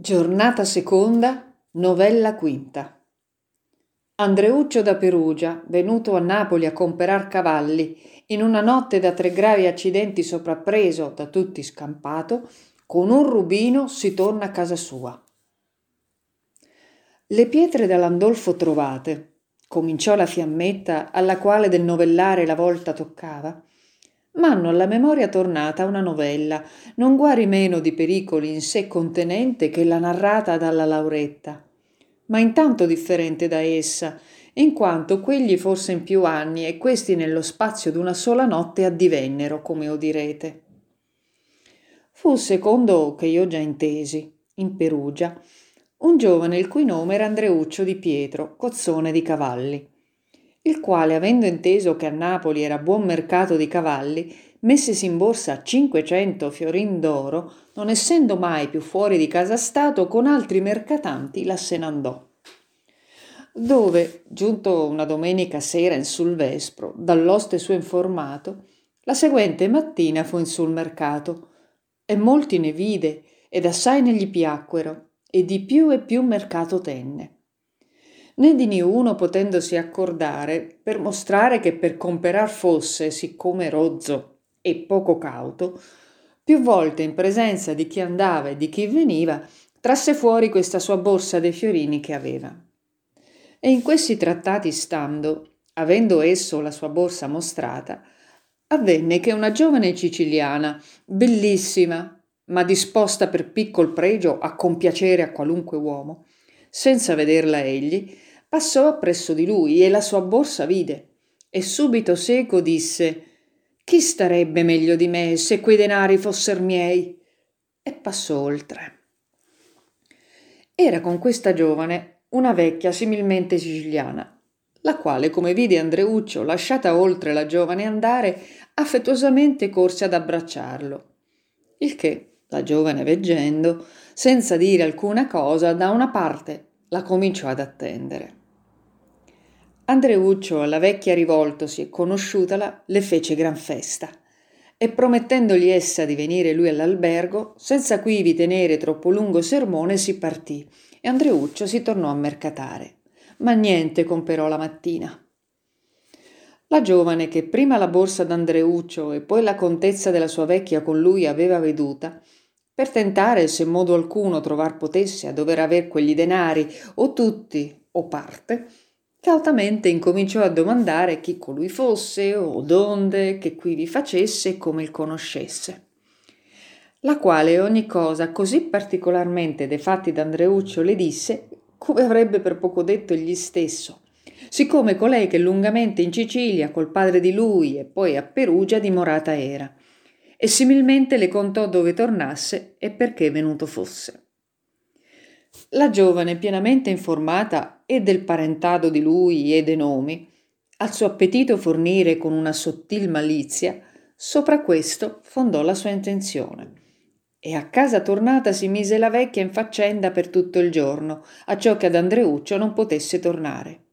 Giornata seconda, novella quinta. Andreuccio da Perugia, venuto a Napoli a comperar cavalli, in una notte da tre gravi accidenti soprappreso, da tutti scampato, con un rubino si torna a casa sua. Le pietre da Landolfo trovate, cominciò la fiammetta alla quale del novellare la volta toccava, m'hanno alla memoria tornata una novella, non guari meno di pericoli in sé contenente che la narrata dalla Lauretta, ma intanto differente da essa, in quanto quegli forse in più anni e questi nello spazio d'una sola notte addivennero, come odirete. Fu secondo che io già intesi, in Perugia, un giovane il cui nome era Andreuccio di Pietro, cozzone di cavalli il quale, avendo inteso che a Napoli era buon mercato di cavalli, messesi in borsa cinquecento fiorin d'oro, non essendo mai più fuori di casa stato, con altri mercatanti la se n'andò. Dove, giunto una domenica sera in sul vespro, dall'oste suo informato, la seguente mattina fu in sul mercato, e molti ne vide, ed assai ne gli piacquero, e di più e più mercato tenne né di niuno potendosi accordare per mostrare che per comperar fosse siccome rozzo e poco cauto più volte in presenza di chi andava e di chi veniva trasse fuori questa sua borsa dei fiorini che aveva. E in questi trattati stando avendo esso la sua borsa mostrata avvenne che una giovane siciliana bellissima ma disposta per piccol pregio a compiacere a qualunque uomo senza vederla egli passò appresso di lui e la sua borsa vide. E subito seco disse chi starebbe meglio di me se quei denari fosser miei? E passò oltre. Era con questa giovane una vecchia similmente siciliana la quale come vide andreuccio lasciata oltre la giovane andare affettuosamente corse ad abbracciarlo. Il che la giovane veggendo senza dire alcuna cosa da una parte la cominciò ad attendere andreuccio alla vecchia rivoltosi e conosciutala le fece gran festa e promettendogli essa di venire lui all'albergo senza quivi tenere troppo lungo sermone si partì e andreuccio si tornò a mercatare. Ma niente comperò la mattina. La giovane che prima la borsa d'andreuccio e poi la contezza della sua vecchia con lui aveva veduta per tentare se modo alcuno trovar potesse a dover aver quegli denari o tutti o parte cautamente incominciò a domandare chi colui fosse o donde che qui vi facesse e come il conoscesse. La quale ogni cosa così particolarmente de fatti d'andreuccio le disse come avrebbe per poco detto egli stesso. Siccome colei che lungamente in Sicilia col padre di lui e poi a Perugia dimorata era. E similmente le contò dove tornasse e perché venuto fosse la giovane pienamente informata e del parentado di lui e de nomi al suo appetito fornire con una sottil malizia sopra questo fondò la sua intenzione. E a casa tornata si mise la vecchia in faccenda per tutto il giorno acciò che ad andreuccio non potesse tornare.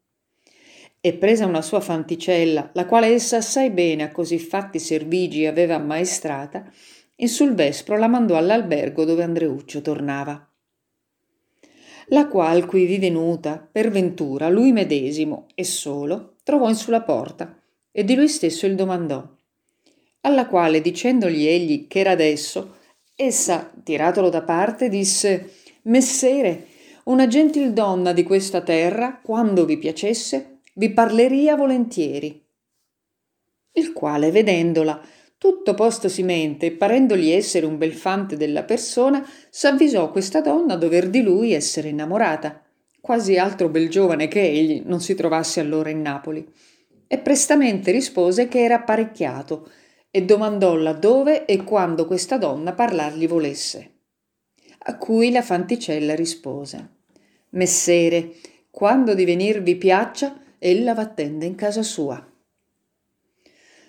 E presa una sua fanticella la quale essa assai bene a così fatti servigi aveva ammaestrata in sul vespro la mandò all'albergo dove andreuccio tornava la qual quivi venuta per ventura lui medesimo e solo trovò in sulla porta e di lui stesso il domandò alla quale dicendogli egli che era adesso essa tiratolo da parte disse messere una gentil donna di questa terra quando vi piacesse vi parleria volentieri il quale vedendola tutto postosi mente parendogli essere un bel fante della persona s'avvisò questa donna dover di lui essere innamorata. Quasi altro bel giovane che egli non si trovasse allora in napoli. E prestamente rispose che era apparecchiato e domandolla dove e quando questa donna parlargli volesse. A cui la fanticella rispose messere quando di venir vi piaccia ella v'attende in casa sua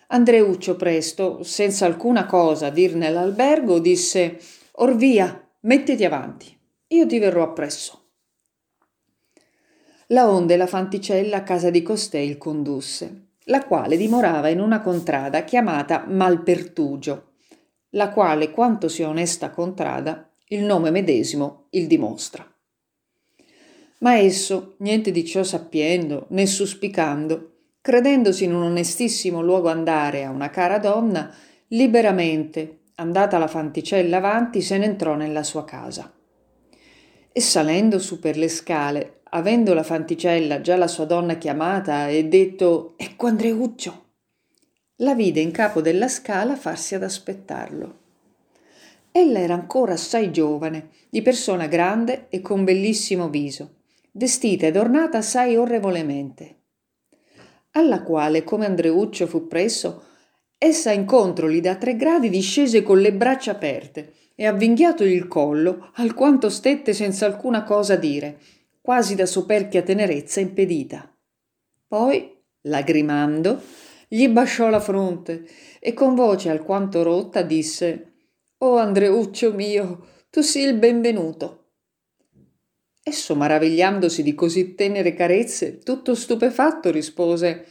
andreuccio presto senza alcuna cosa dir nell'albergo disse or via mettiti avanti io ti verrò appresso la onde la fanticella a casa di costei il condusse la quale dimorava in una contrada chiamata malpertugio la quale quanto sia onesta contrada il nome medesimo il dimostra. Ma esso, niente di ciò sappiendo, né suspicando, credendosi in un onestissimo luogo andare a una cara donna, liberamente, andata la fanticella avanti, se ne entrò nella sua casa. E salendo su per le scale, avendo la fanticella già la sua donna chiamata e detto Ecco Andreuccio, la vide in capo della scala farsi ad aspettarlo. Ella era ancora assai giovane, di persona grande e con bellissimo viso, vestita ed ornata assai orrevolemente. Alla quale, come Andreuccio fu presso, essa incontroli da tre gradi discese con le braccia aperte e avvinghiatogli il collo, alquanto stette senza alcuna cosa dire, quasi da soperchia tenerezza impedita. Poi, lagrimando, gli basciò la fronte e con voce alquanto rotta disse Oh Andreuccio mio, tu sii il benvenuto. Esso, maravigliandosi di così tenere carezze, tutto stupefatto rispose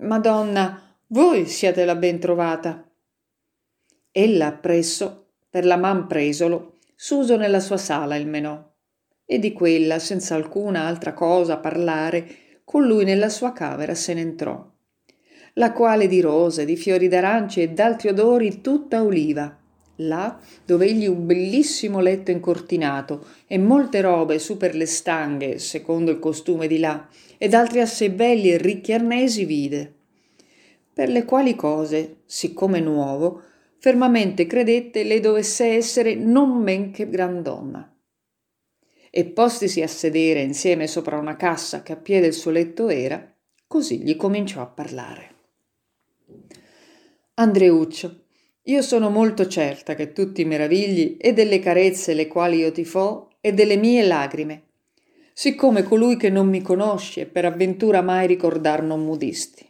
Madonna, voi siete la ben trovata. Ella appresso, per la man presolo, s'uso nella sua sala il menò, e di quella, senza alcuna altra cosa parlare, con lui nella sua camera se ne entrò, la quale di rose, di fiori d'arance e d'altri odori tutta oliva, là dove egli un bellissimo letto incortinato e molte robe su per le stanghe, secondo il costume di là, ed altri assai belli e ricchi arnesi vide. Per le quali cose, siccome nuovo, fermamente credette le dovesse essere non men che gran donna. E postisi a sedere insieme sopra una cassa che a piede il suo letto era, così gli cominciò a parlare. Andreuccio, io sono molto certa che tu ti meravigli e delle carezze le quali io ti fo e delle mie lagrime, siccome colui che non mi conosce per avventura mai ricordar non mudisti.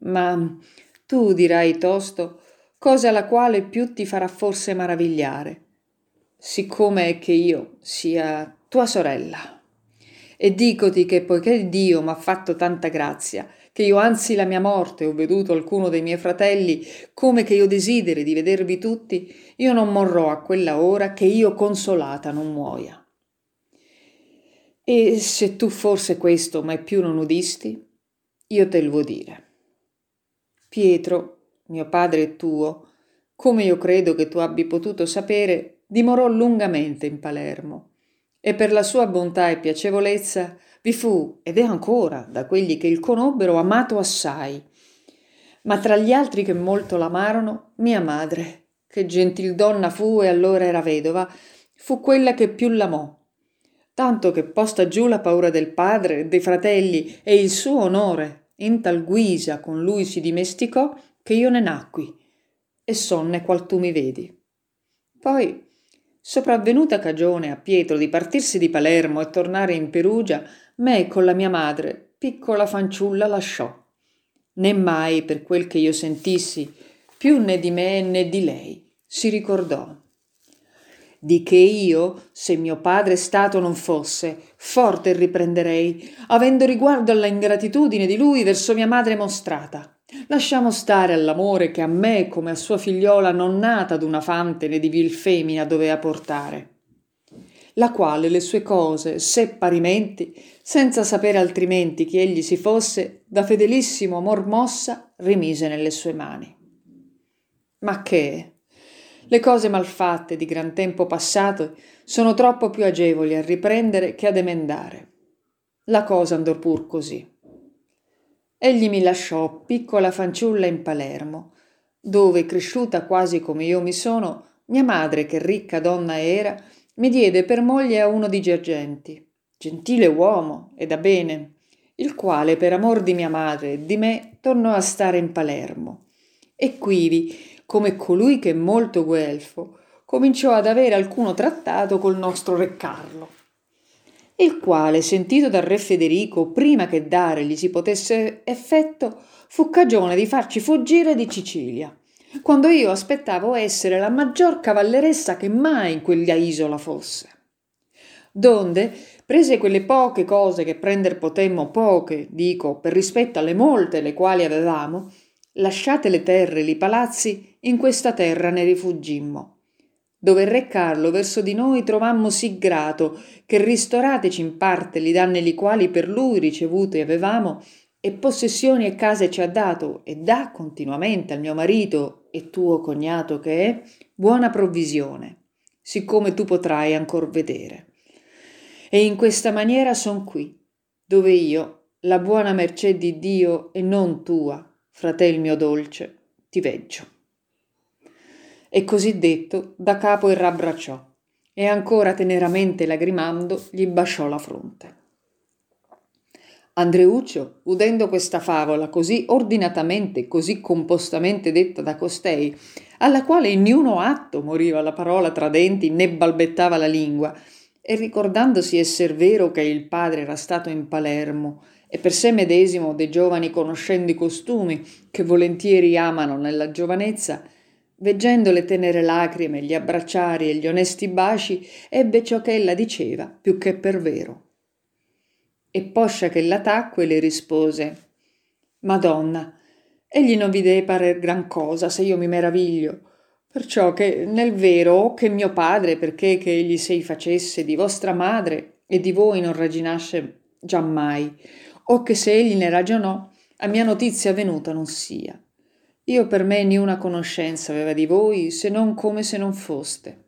Ma tu dirai tosto cosa la quale più ti farà forse maravigliare, siccome è che io sia tua sorella. E dicoti che poiché Dio m'ha fatto tanta grazia, che io anzi la mia morte ho veduto alcuno dei miei fratelli, come che io desideri di vedervi tutti, io non morrò a quella ora che io consolata non muoia. E se tu forse questo mai più non udisti, io te lo vuoi dire. Pietro, mio padre tuo, come io credo che tu abbi potuto sapere, dimorò lungamente in Palermo e per la sua bontà e piacevolezza vi fu, ed è ancora, da quelli che il conobbero, amato assai. Ma tra gli altri che molto l'amarono, mia madre, che gentil donna fu e allora era vedova, fu quella che più l'amò. Tanto che posta giù la paura del padre, dei fratelli e il suo onore, in tal guisa con lui si dimesticò che io ne nacqui, e sonne qual tu mi vedi. Poi Sopravvenuta cagione a Pietro di partirsi di Palermo e tornare in Perugia, me con la mia madre, piccola fanciulla, lasciò. Né mai, per quel che io sentissi, più né di me né di lei, si ricordò. Di che io, se mio padre stato non fosse, forte riprenderei, avendo riguardo alla ingratitudine di lui verso mia madre mostrata. Lasciamo stare all'amore che a me, come a sua figliola non nata d'una fante né di vil femmina, dovea portare, la quale le sue cose, se parimenti, senza sapere altrimenti chi egli si fosse, da fedelissimo amor mossa, rimise nelle sue mani. Ma che? Le cose malfatte di gran tempo passato sono troppo più agevoli a riprendere che ad emendare. La cosa andò pur così. Egli mi lasciò piccola fanciulla in Palermo, dove, cresciuta quasi come io mi sono, mia madre, che ricca donna era, mi diede per moglie a uno di Gergenti, gentile uomo e da bene, il quale per amor di mia madre e di me tornò a stare in Palermo. E quivi, come colui che è molto guelfo, cominciò ad avere alcuno trattato col nostro re Carlo il quale, sentito dal re Federico prima che dare gli si potesse effetto, fu cagione di farci fuggire di Sicilia, quando io aspettavo essere la maggior cavalleressa che mai in quella isola fosse. Donde, prese quelle poche cose che prender potemmo, poche, dico, per rispetto alle molte le quali avevamo, lasciate le terre e i palazzi, in questa terra ne rifuggimmo dove il re Carlo verso di noi trovammo sì grato, che ristorateci in parte li danni li quali per lui ricevuti avevamo, e possessioni e case ci ha dato, e dà continuamente al mio marito e tuo cognato che è, buona provvisione, siccome tu potrai ancor vedere. E in questa maniera son qui, dove io, la buona mercè di Dio e non tua, fratel mio dolce, ti veggio. E così detto, da capo il rabbracciò, e ancora teneramente lagrimando gli basciò la fronte. Andreuccio, udendo questa favola così ordinatamente, così compostamente detta da costei, alla quale in niuno atto moriva la parola tra denti né balbettava la lingua, e ricordandosi esser vero che il padre era stato in Palermo e per sé medesimo dei giovani conoscendo i costumi che volentieri amano nella giovanezza, veggendo le tenere lacrime, gli abbracciari e gli onesti baci, ebbe ciò che ella diceva più che per vero. E poscia che la tacque le rispose Madonna, egli non vi deve parer gran cosa se io mi meraviglio, perciò che nel vero che mio padre, perché che egli sei facesse di vostra madre e di voi non ragionasse giammai, o che se egli ne ragionò, a mia notizia venuta non sia. Io per me niuna conoscenza aveva di voi, se non come se non foste.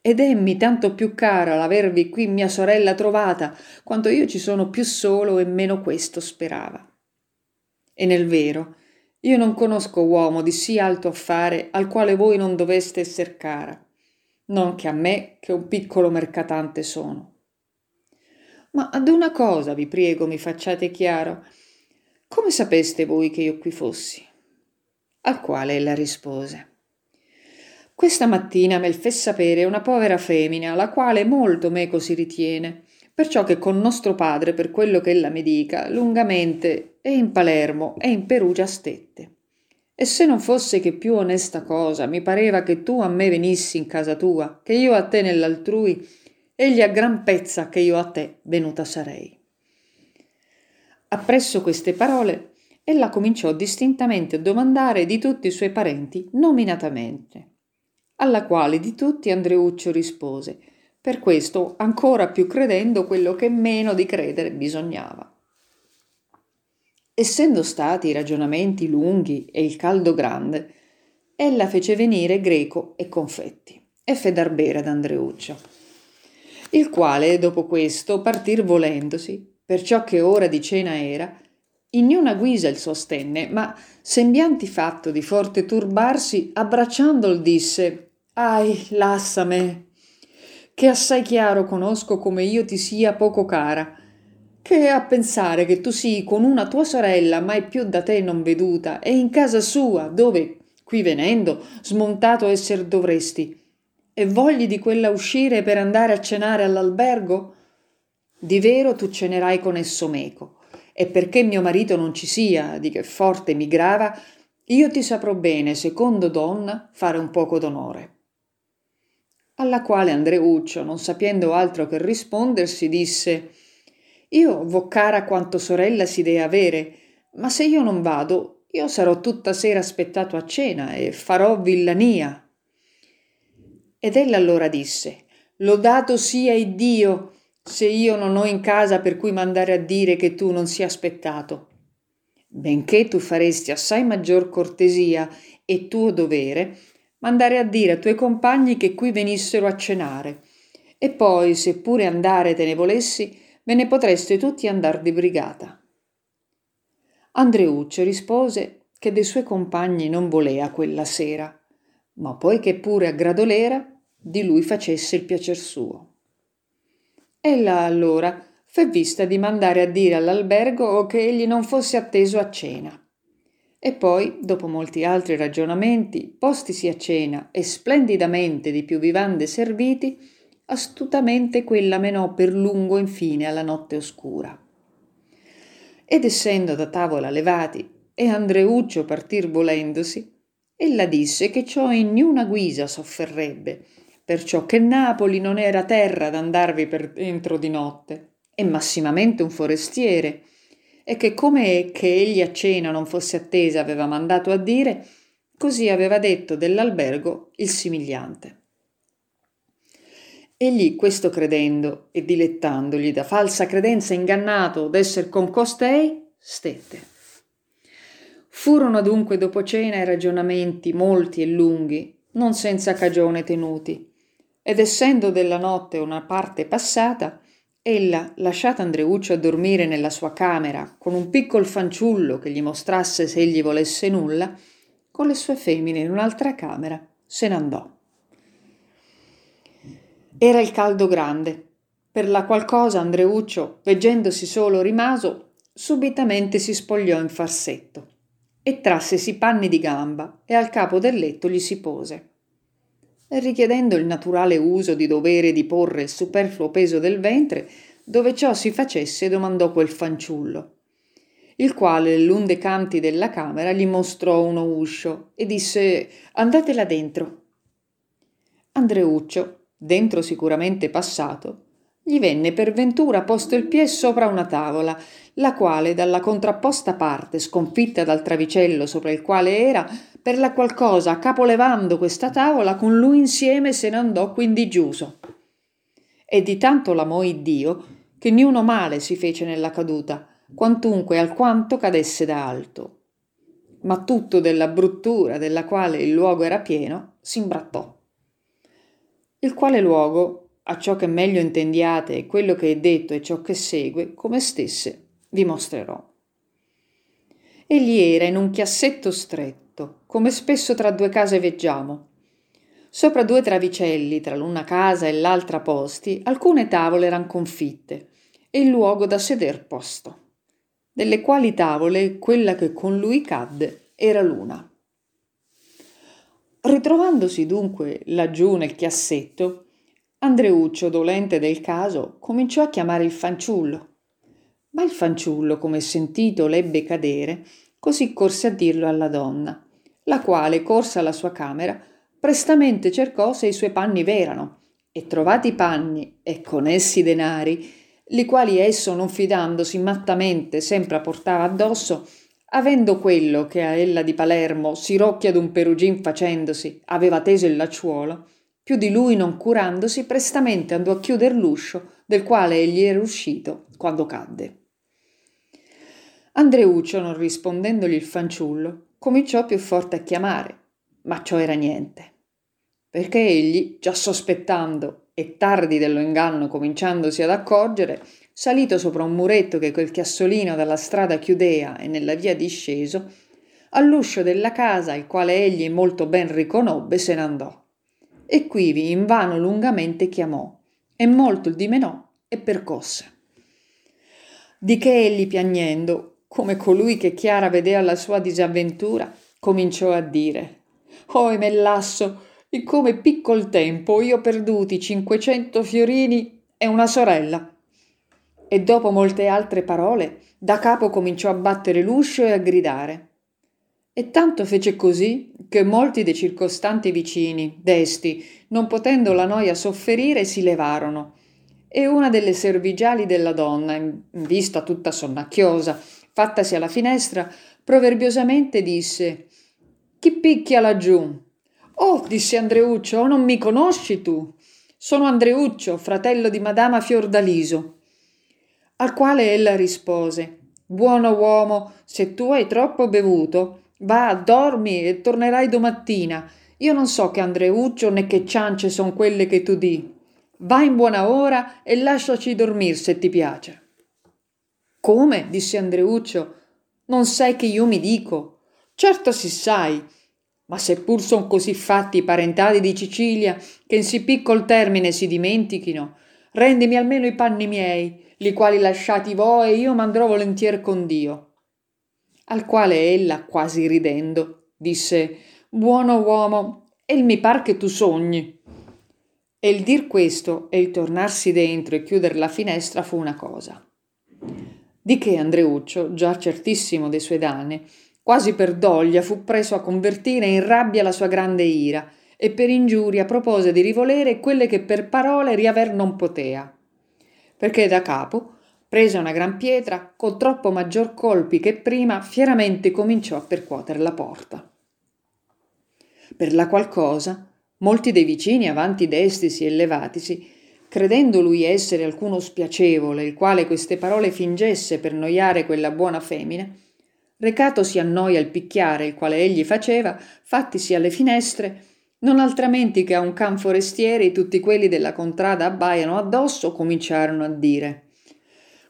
Ed emmi tanto più cara l'avervi qui mia sorella trovata, quanto io ci sono più solo e meno questo sperava. E nel vero, io non conosco uomo di sì alto affare al quale voi non doveste esser cara, non che a me, che un piccolo mercatante sono. Ma ad una cosa vi prego mi facciate chiaro. Come sapeste voi che io qui fossi? al quale ella rispose questa mattina me fe sapere una povera femmina la quale molto meco si ritiene perciò che con nostro padre per quello che ella mi dica lungamente e in Palermo e in Perugia stette. E se non fosse che più onesta cosa mi pareva che tu a me venissi in casa tua che io a te nell'altrui egli a gran pezza che io a te venuta sarei. Appresso queste parole ella cominciò distintamente a domandare di tutti i suoi parenti nominatamente, alla quale di tutti Andreuccio rispose, per questo ancora più credendo quello che meno di credere bisognava. Essendo stati i ragionamenti lunghi e il caldo grande, ella fece venire greco e confetti e fe dar bere ad Andreuccio, il quale dopo questo partir volendosi, perciò che ora di cena era, in niuna guisa il sostenne, ma sembianti fatto di forte turbarsi, abbracciandol disse Ahi, lassame, che assai chiaro conosco come io ti sia poco cara, che a pensare che tu sii con una tua sorella mai più da te non veduta e in casa sua, dove, qui venendo, smontato esser dovresti, e vogli di quella uscire per andare a cenare all'albergo? Di vero tu cenerai con esso meco e perché mio marito non ci sia, di che forte mi grava, io ti saprò bene, secondo donna, fare un poco d'onore. Alla quale Andreuccio, non sapendo altro che rispondersi, disse Io vo cara quanto sorella si dee avere, ma se io non vado, io sarò tutta sera aspettato a cena e farò villania. Ed ella allora disse Lodato sia Iddio se io non ho in casa per cui mandare a dire che tu non sia aspettato. Benché tu faresti assai maggior cortesia e tuo dovere, mandare a dire a tuoi compagni che qui venissero a cenare. E poi, se pure andare te ne volessi, ve ne potreste tutti andar di brigata. Andreuccio rispose che dei suoi compagni non volea quella sera, ma poi che pure a gradolera di lui facesse il piacer suo. Ella allora fe vista di mandare a dire all'albergo che egli non fosse atteso a cena. E poi, dopo molti altri ragionamenti, postisi a cena e splendidamente di più vivande serviti, astutamente quella menò per lungo infine alla notte oscura. Ed essendo da tavola levati e Andreuccio partir volendosi, ella disse che ciò in niuna guisa sofferrebbe, perciò che Napoli non era terra d'andarvi per dentro di notte, e massimamente un forestiere, e che come che egli a cena non fosse attesa aveva mandato a dire, così aveva detto dell'albergo il simigliante. Egli, questo credendo e dilettandogli da falsa credenza ingannato d'esser con costei, stette. Furono dunque dopo cena i ragionamenti molti e lunghi, non senza cagione tenuti, ed essendo della notte una parte passata, ella, lasciata Andreuccio a dormire nella sua camera con un piccol fanciullo che gli mostrasse se egli volesse nulla, con le sue femmine in un'altra camera se n'andò. Era il caldo grande, per la qual cosa Andreuccio, veggendosi solo rimaso, subitamente si spogliò in farsetto e trassesi panni di gamba e al capo del letto gli si pose. Richiedendo il naturale uso di dovere di porre il superfluo peso del ventre, dove ciò si facesse domandò quel fanciullo, il quale l'un dei canti della camera gli mostrò uno uscio e disse andate là dentro. Andreuccio, dentro sicuramente passato, gli venne per ventura posto il piè sopra una tavola, la quale dalla contrapposta parte, sconfitta dal travicello sopra il quale era, per la qual cosa, capolevando questa tavola, con lui insieme se ne andò quindi giuso. E di tanto l'amò Dio, che niuno male si fece nella caduta, quantunque alquanto cadesse da alto. Ma tutto della bruttura della quale il luogo era pieno, s'imbrattò il quale luogo, a ciò che meglio intendiate e quello che è detto e ciò che segue, come stesse, vi mostrerò. Egli era in un chiassetto stretto, come spesso tra due case veggiamo. Sopra due travicelli, tra l'una casa e l'altra posti, alcune tavole eran confitte e il luogo da seder posto, delle quali tavole quella che con lui cadde era l'una. Ritrovandosi dunque laggiù nel chiassetto, Andreuccio, dolente del caso, cominciò a chiamare il fanciullo. Ma il fanciullo, come sentito, l'ebbe cadere, così corse a dirlo alla donna, la quale, corsa alla sua camera, prestamente cercò se i suoi panni v'erano, e trovati i panni e con essi i denari, li quali esso, non fidandosi mattamente, sempre portava addosso, Avendo quello che a ella di Palermo, sirocchia d'un perugin facendosi, aveva teso il lacciuolo, più di lui non curandosi, prestamente andò a chiuder l'uscio del quale egli era uscito quando cadde. Andreuccio, non rispondendogli il fanciullo, cominciò più forte a chiamare, ma ciò era niente, perché egli, già sospettando e tardi dello inganno cominciandosi ad accorgere, salito sopra un muretto che quel chiassolino dalla strada chiudea e nella via disceso, all'uscio della casa, il quale egli molto ben riconobbe, se n'andò. E quivi invano lungamente chiamò, e molto il dimenò e percosse. Di che egli piagnendo, come colui che chiara vedea la sua disavventura, cominciò a dire Oh Mellasso, in come piccol tempo io perduti cinquecento fiorini e una sorella e dopo molte altre parole da capo cominciò a battere l'uscio e a gridare. E tanto fece così che molti dei circostanti vicini, desti, non potendo la noia sofferire, si levarono. E una delle servigiali della donna, in vista tutta sonnacchiosa, fattasi alla finestra, proverbiosamente disse Chi picchia laggiù? Oh, disse Andreuccio, non mi conosci tu? Sono Andreuccio, fratello di Madama Fiordaliso. Al quale ella rispose Buono uomo, se tu hai troppo bevuto, va, dormi e tornerai domattina. Io non so che Andreuccio né che ciance son quelle che tu di. Va in buona ora e lasciaci dormir se ti piace. Come? disse Andreuccio. Non sai che io mi dico. Certo si sai, ma seppur son così fatti i parentali di Sicilia che in sì piccol termine si dimentichino, rendimi almeno i panni miei, li quali lasciati vo e io m'andrò volentier con Dio. Al quale ella, quasi ridendo, disse Buono uomo, el mi par che tu sogni. E il dir questo e il tornarsi dentro e chiuder la finestra fu una cosa. Di che Andreuccio, già certissimo dei suoi danni, quasi per doglia fu preso a convertire in rabbia la sua grande ira e per ingiuria propose di rivolere quelle che per parole riaver non potea perché da capo prese una gran pietra con troppo maggior colpi che prima fieramente cominciò a percuotere la porta. Per la qual cosa molti dei vicini avanti destisi e levatisi credendo lui essere alcuno spiacevole, il quale queste parole fingesse per noiare quella buona femmina, recatosi a noia il picchiare il quale egli faceva, fattisi alle finestre, non altrimenti che a un can forestieri tutti quelli della contrada abbaiano addosso, cominciarono a dire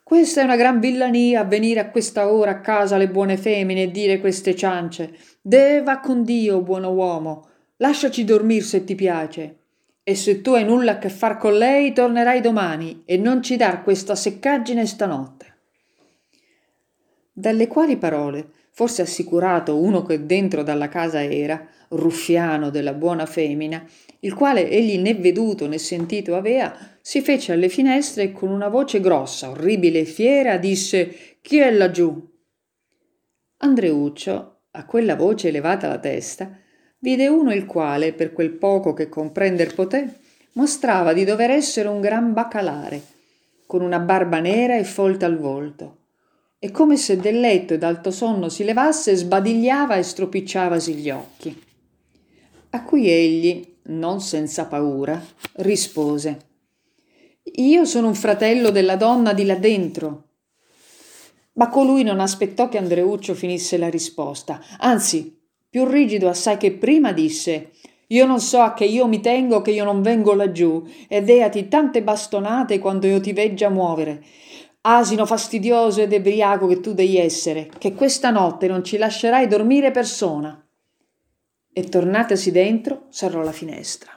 questa è una gran villania venire a questa ora a casa le buone femmine e dire queste ciance. Deva con Dio, buono uomo. Lasciaci dormir se ti piace. E se tu hai nulla a che far con lei, tornerai domani e non ci dar questa seccaggine stanotte. Dalle quali parole, forse assicurato uno che dentro dalla casa era, ruffiano della buona femmina, il quale egli né veduto né sentito avea, si fece alle finestre e con una voce grossa, orribile e fiera disse Chi è laggiù? Andreuccio, a quella voce elevata la testa, vide uno il quale, per quel poco che comprender poté, mostrava di dover essere un gran bacalare, con una barba nera e folta al volto, e come se del letto e d'alto sonno si levasse, sbadigliava e stropicciavasi gli occhi. A cui egli, non senza paura, rispose Io sono un fratello della donna di là dentro. Ma colui non aspettò che Andreuccio finisse la risposta, anzi, più rigido assai che prima, disse Io non so a che io mi tengo che io non vengo laggiù, e deati tante bastonate quando io ti veggia muovere. Asino fastidioso ed ebriaco che tu devi essere, che questa notte non ci lascerai dormire persona e tornatesi dentro serrò la finestra.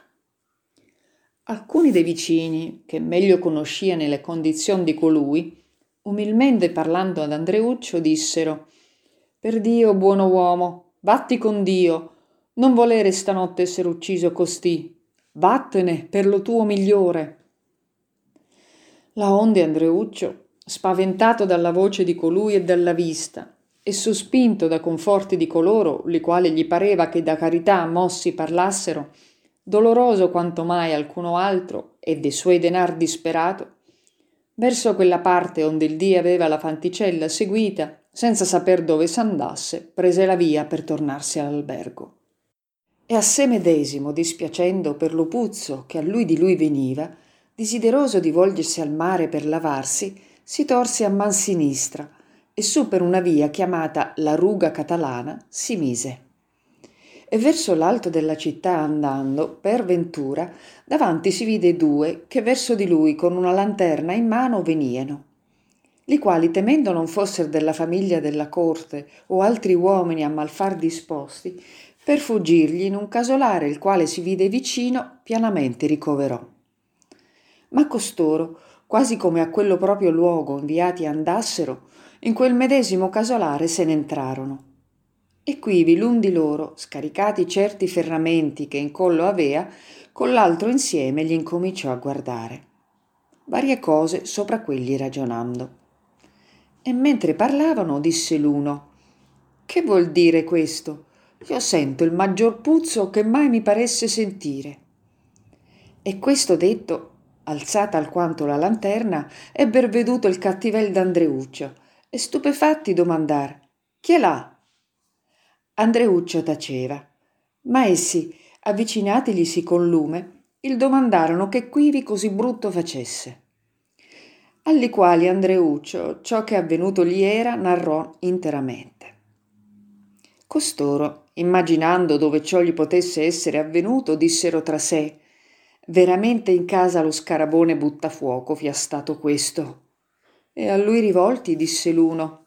Alcuni dei vicini, che meglio conosciano le condizioni di colui, umilmente parlando ad Andreuccio, dissero Per Dio, buono uomo, vatti con Dio, non volere stanotte essere ucciso costì, vattene per lo tuo migliore. La onde Andreuccio, spaventato dalla voce di colui e dalla vista, e sospinto da conforti di coloro, li quali gli pareva che da carità mossi parlassero, doloroso quanto mai alcuno altro e de suoi denar disperato, verso quella parte onde il dì aveva la fanticella seguita, senza saper dove s'andasse, prese la via per tornarsi all'albergo. E a sé medesimo, dispiacendo per lo puzzo che a lui di lui veniva, desideroso di volgersi al mare per lavarsi, si torse a man sinistra, e su per una via chiamata la Ruga Catalana si mise. E verso l'alto della città andando, per ventura, davanti si vide due che verso di lui con una lanterna in mano venieno, li quali temendo non fossero della famiglia della corte o altri uomini a malfar disposti, per fuggirgli in un casolare il quale si vide vicino, pianamente ricoverò. Ma costoro, quasi come a quello proprio luogo inviati andassero, in quel medesimo casolare se ne entrarono. E quivi l'un di loro, scaricati certi ferramenti che in collo avea, con l'altro insieme gli incominciò a guardare. Varie cose sopra quelli ragionando. E mentre parlavano disse l'uno Che vuol dire questo? Io sento il maggior puzzo che mai mi paresse sentire. E questo detto, alzata alquanto la lanterna, ebber veduto il cattivel d'Andreuccio, stupefatti domandar chi è là? Andreuccio taceva. Ma essi avvicinatigli con lume il domandarono che quivi così brutto facesse. Alli quali andreuccio ciò che avvenuto gli era narrò interamente. Costoro immaginando dove ciò gli potesse essere avvenuto dissero tra sé veramente in casa lo scarabone buttafuoco fia stato questo e a lui rivolti disse l'uno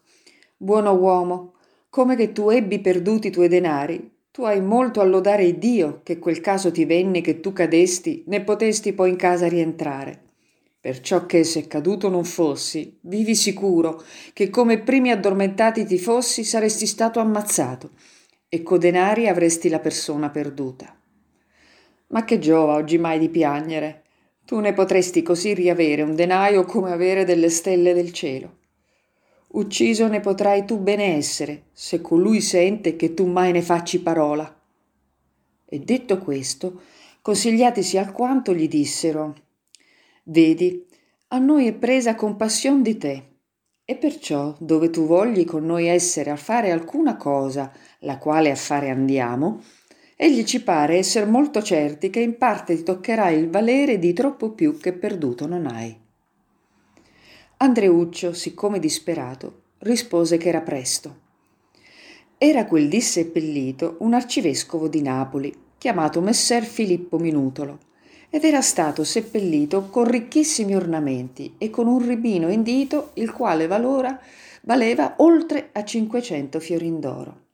buono uomo come che tu ebbi perduti i tuoi denari tu hai molto a lodare dio che quel caso ti venne che tu cadesti né potesti poi in casa rientrare. Perciò che se caduto non fossi vivi sicuro che come primi addormentati ti fossi saresti stato ammazzato e co denari avresti la persona perduta. Ma che giova oggi mai di piagnere tu ne potresti così riavere un denaio come avere delle stelle del cielo. Ucciso ne potrai tu bene essere, se colui sente che tu mai ne facci parola. E detto questo, consigliatisi alquanto gli dissero Vedi, a noi è presa compassion di te, e perciò, dove tu vogli con noi essere a fare alcuna cosa, la quale a fare andiamo, egli ci pare esser molto certi che in parte ti toccherà il valere di troppo più che perduto non hai. Andreuccio, siccome disperato, rispose che era presto. Era quel dì seppellito un arcivescovo di Napoli, chiamato Messer Filippo Minutolo, ed era stato seppellito con ricchissimi ornamenti e con un ribino in dito il quale valora, valeva oltre a cinquecento fiorin d'oro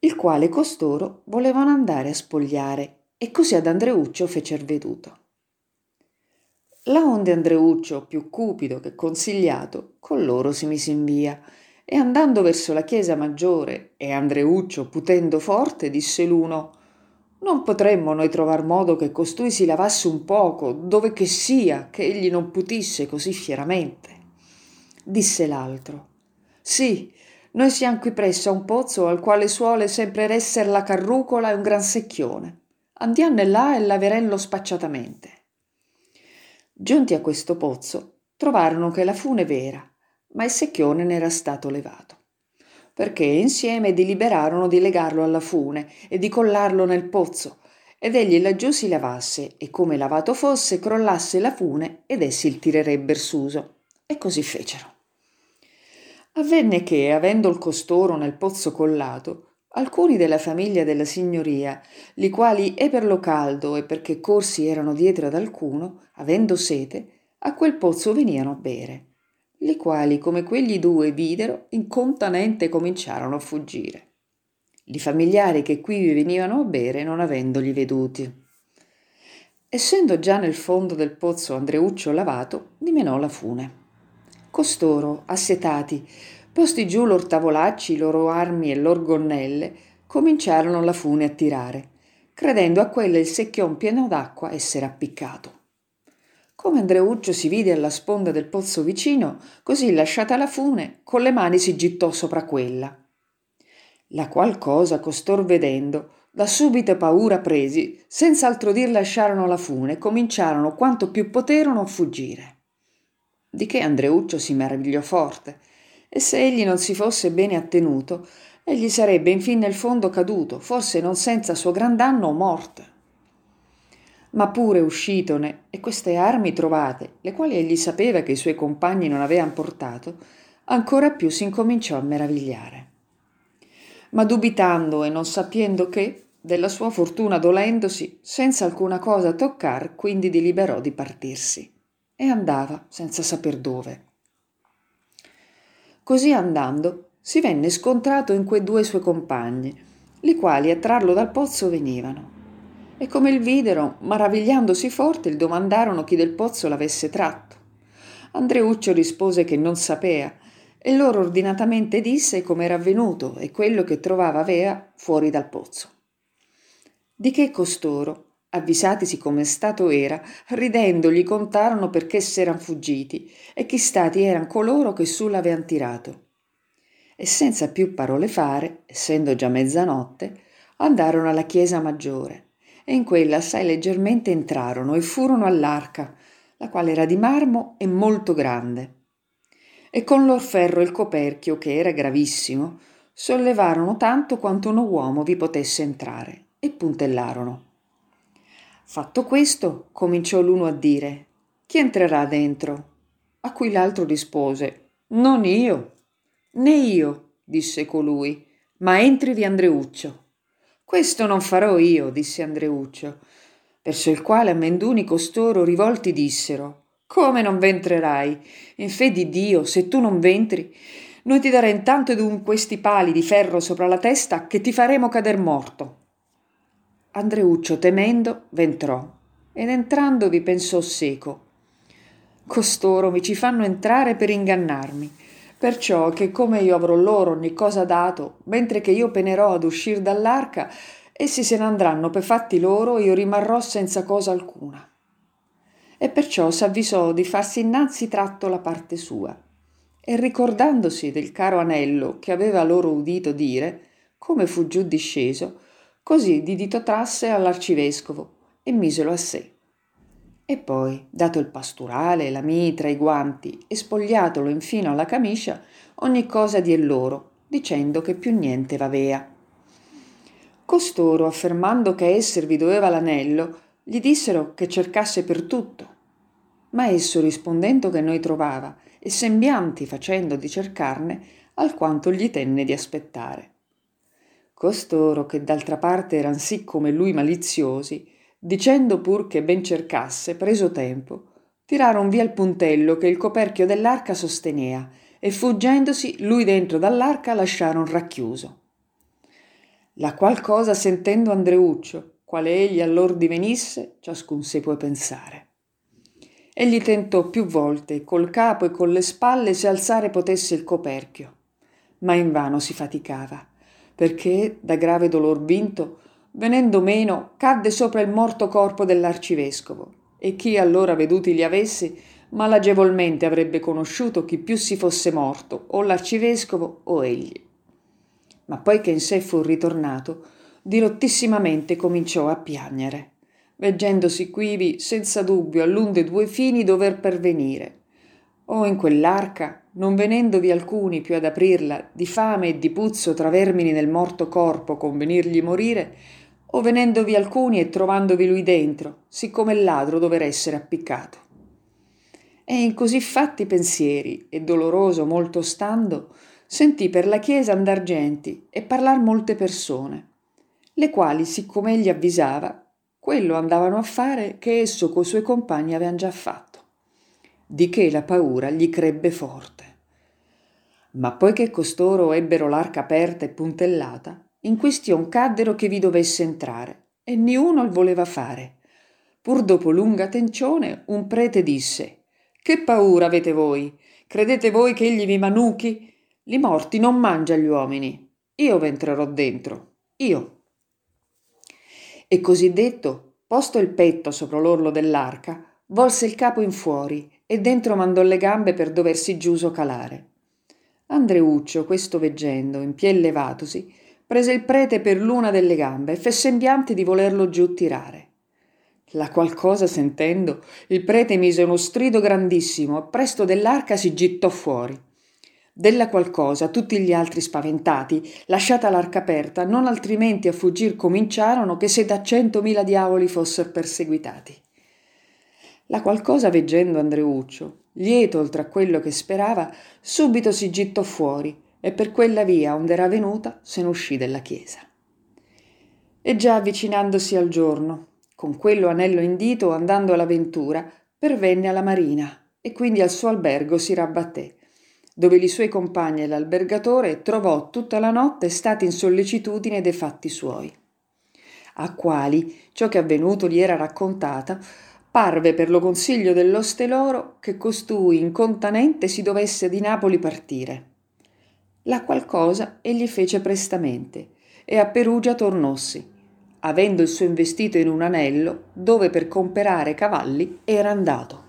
il quale costoro volevano andare a spogliare e così ad Andreuccio fecer veduto. La onde Andreuccio, più cupido che consigliato, con loro si mise in via e andando verso la chiesa maggiore e Andreuccio putendo forte disse l'uno non potremmo noi trovar modo che costui si lavasse un poco, dove che sia, che egli non putisse così fieramente. Disse l'altro. Sì, noi siamo qui presso a un pozzo al quale suole sempre esser la carrucola e un gran secchione. Andiamo là e laverello spacciatamente. Giunti a questo pozzo, trovarono che la fune vera, ma il secchione n'era stato levato perché insieme deliberarono di legarlo alla fune e di collarlo nel pozzo, ed egli laggiù si lavasse, e come lavato fosse, crollasse la fune ed essi il tirerebber suso. E così fecero. Avvenne che, avendo il costoro nel pozzo collato, alcuni della famiglia della signoria, li quali e per lo caldo e perché corsi erano dietro ad alcuno, avendo sete, a quel pozzo veniano a bere li quali come quegli due videro incontanente cominciarono a fuggire. I familiari che qui venivano a bere non avendoli veduti. Essendo già nel fondo del pozzo Andreuccio lavato, dimenò la fune. Costoro, assetati, posti giù lor tavolacci, loro armi e lor gonnelle, cominciarono la fune a tirare, credendo a quella il secchion pieno d'acqua essere appiccato. Come Andreuccio si vide alla sponda del pozzo vicino, così lasciata la fune, con le mani si gittò sopra quella. La qual cosa costor vedendo, da subita paura presi, senza altro dir lasciarono la fune e cominciarono quanto più poterono a fuggire. Di che Andreuccio si meravigliò forte, e se egli non si fosse bene attenuto, egli sarebbe infine nel fondo caduto, forse non senza suo gran danno o morte ma pure uscitone e queste armi trovate, le quali egli sapeva che i suoi compagni non avevan portato, ancora più si incominciò a meravigliare. Ma dubitando e non sapendo che, della sua fortuna dolendosi, senza alcuna cosa toccar, quindi deliberò di partirsi. E andava senza saper dove. Così andando, si venne scontrato in quei due suoi compagni, li quali a trarlo dal pozzo venivano e come il videro, maravigliandosi forte, il domandarono chi del pozzo l'avesse tratto. Andreuccio rispose che non sapea, e loro ordinatamente disse come era avvenuto e quello che trovava avea fuori dal pozzo. Di che costoro, avvisatisi come stato era, ridendo gli contarono perché s'eran fuggiti e chi stati eran coloro che su l'avean tirato. E senza più parole fare, essendo già mezzanotte, andarono alla chiesa maggiore e in quella assai leggermente entrarono e furono all'arca, la quale era di marmo e molto grande. E con lor ferro il coperchio, che era gravissimo, sollevarono tanto quanto uno uomo vi potesse entrare e puntellarono. Fatto questo, cominciò l'uno a dire: Chi entrerà dentro? A cui l'altro rispose: Non io. Né io, disse colui, ma entrivi Andreuccio. Questo non farò io, disse Andreuccio, verso il quale a Menduni costoro rivolti dissero Come non ventrerai? In fe di Dio, se tu non ventri, noi ti daremo tanto d'un questi pali di ferro sopra la testa che ti faremo cader morto. Andreuccio, temendo, ventrò, ed entrandovi pensò seco. Costoro mi ci fanno entrare per ingannarmi Perciò che come io avrò loro ogni cosa dato, mentre che io penerò ad uscir dall'arca, essi se ne andranno per fatti loro io rimarrò senza cosa alcuna. E perciò s'avvisò di farsi innanzi tratto la parte sua. E ricordandosi del caro anello che aveva loro udito dire, come fu giù disceso, così di dito trasse all'arcivescovo e miselo a sé. E poi, dato il pasturale, la mitra, i guanti e spogliatolo infino alla camicia, ogni cosa die loro, dicendo che più niente v'avea. Costoro, affermando che esservi doveva l'anello, gli dissero che cercasse per tutto. Ma esso rispondendo che noi trovava, e sembianti facendo di cercarne, alquanto gli tenne di aspettare. Costoro, che d'altra parte eran sì come lui maliziosi, dicendo pur che ben cercasse, preso tempo, tiraron via il puntello che il coperchio dell'arca sostenea e fuggendosi lui dentro dall'arca lasciaron racchiuso. La qual cosa sentendo Andreuccio, quale egli allor divenisse, ciascun si può pensare. Egli tentò più volte col capo e con le spalle se alzare potesse il coperchio, ma invano si faticava, perché, da grave dolor vinto, venendo meno, cadde sopra il morto corpo dell'arcivescovo, e chi allora veduti li avesse, malagevolmente avrebbe conosciuto chi più si fosse morto, o l'arcivescovo o egli. Ma poi che in sé fu ritornato, dirottissimamente cominciò a piangere, veggendosi quivi senza dubbio all'un de due fini dover pervenire, o in quell'arca, non venendovi alcuni più ad aprirla, di fame e di puzzo tra vermini nel morto corpo convenirgli morire, o venendovi alcuni e trovandovi lui dentro, siccome il ladro dover essere appiccato. E in così fatti pensieri, e doloroso molto stando, sentì per la chiesa andar genti e parlar molte persone, le quali, siccome egli avvisava, quello andavano a fare che esso coi suoi compagni avean già fatto di che la paura gli crebbe forte. Ma poiché costoro ebbero l'arca aperta e puntellata, in quistion caddero che vi dovesse entrare, e niuno il voleva fare. Pur dopo lunga tencione, un prete disse: Che paura avete voi? Credete voi che egli vi manuchi? Li morti non mangia gli uomini. Io v'entrerò dentro. Io. E così detto, posto il petto sopra l'orlo dell'arca, volse il capo in fuori e dentro mandò le gambe per doversi giuso calare. Andreuccio, questo veggendo, in piè levatosi, prese il prete per l'una delle gambe e fe sembiante di volerlo giù tirare. La qual cosa sentendo, il prete mise uno strido grandissimo e presto dell'arca si gittò fuori. Della qual cosa tutti gli altri spaventati, lasciata l'arca aperta, non altrimenti a fuggir cominciarono che se da centomila diavoli fossero perseguitati. La qualcosa veggendo Andreuccio, lieto oltre a quello che sperava, subito si gittò fuori e per quella via onde era venuta se ne uscì della chiesa. E già avvicinandosi al giorno, con quello anello in dito andando alla ventura, pervenne alla marina e quindi al suo albergo si rabbatté, dove i suoi compagni e l'albergatore trovò tutta la notte stati in sollecitudine dei fatti suoi, a quali ciò che avvenuto gli era raccontata parve per lo consiglio dell'oste loro che costui incontanente si dovesse di Napoli partire. La qual cosa egli fece prestamente e a Perugia tornossi, avendo il suo investito in un anello dove per comperare cavalli era andato.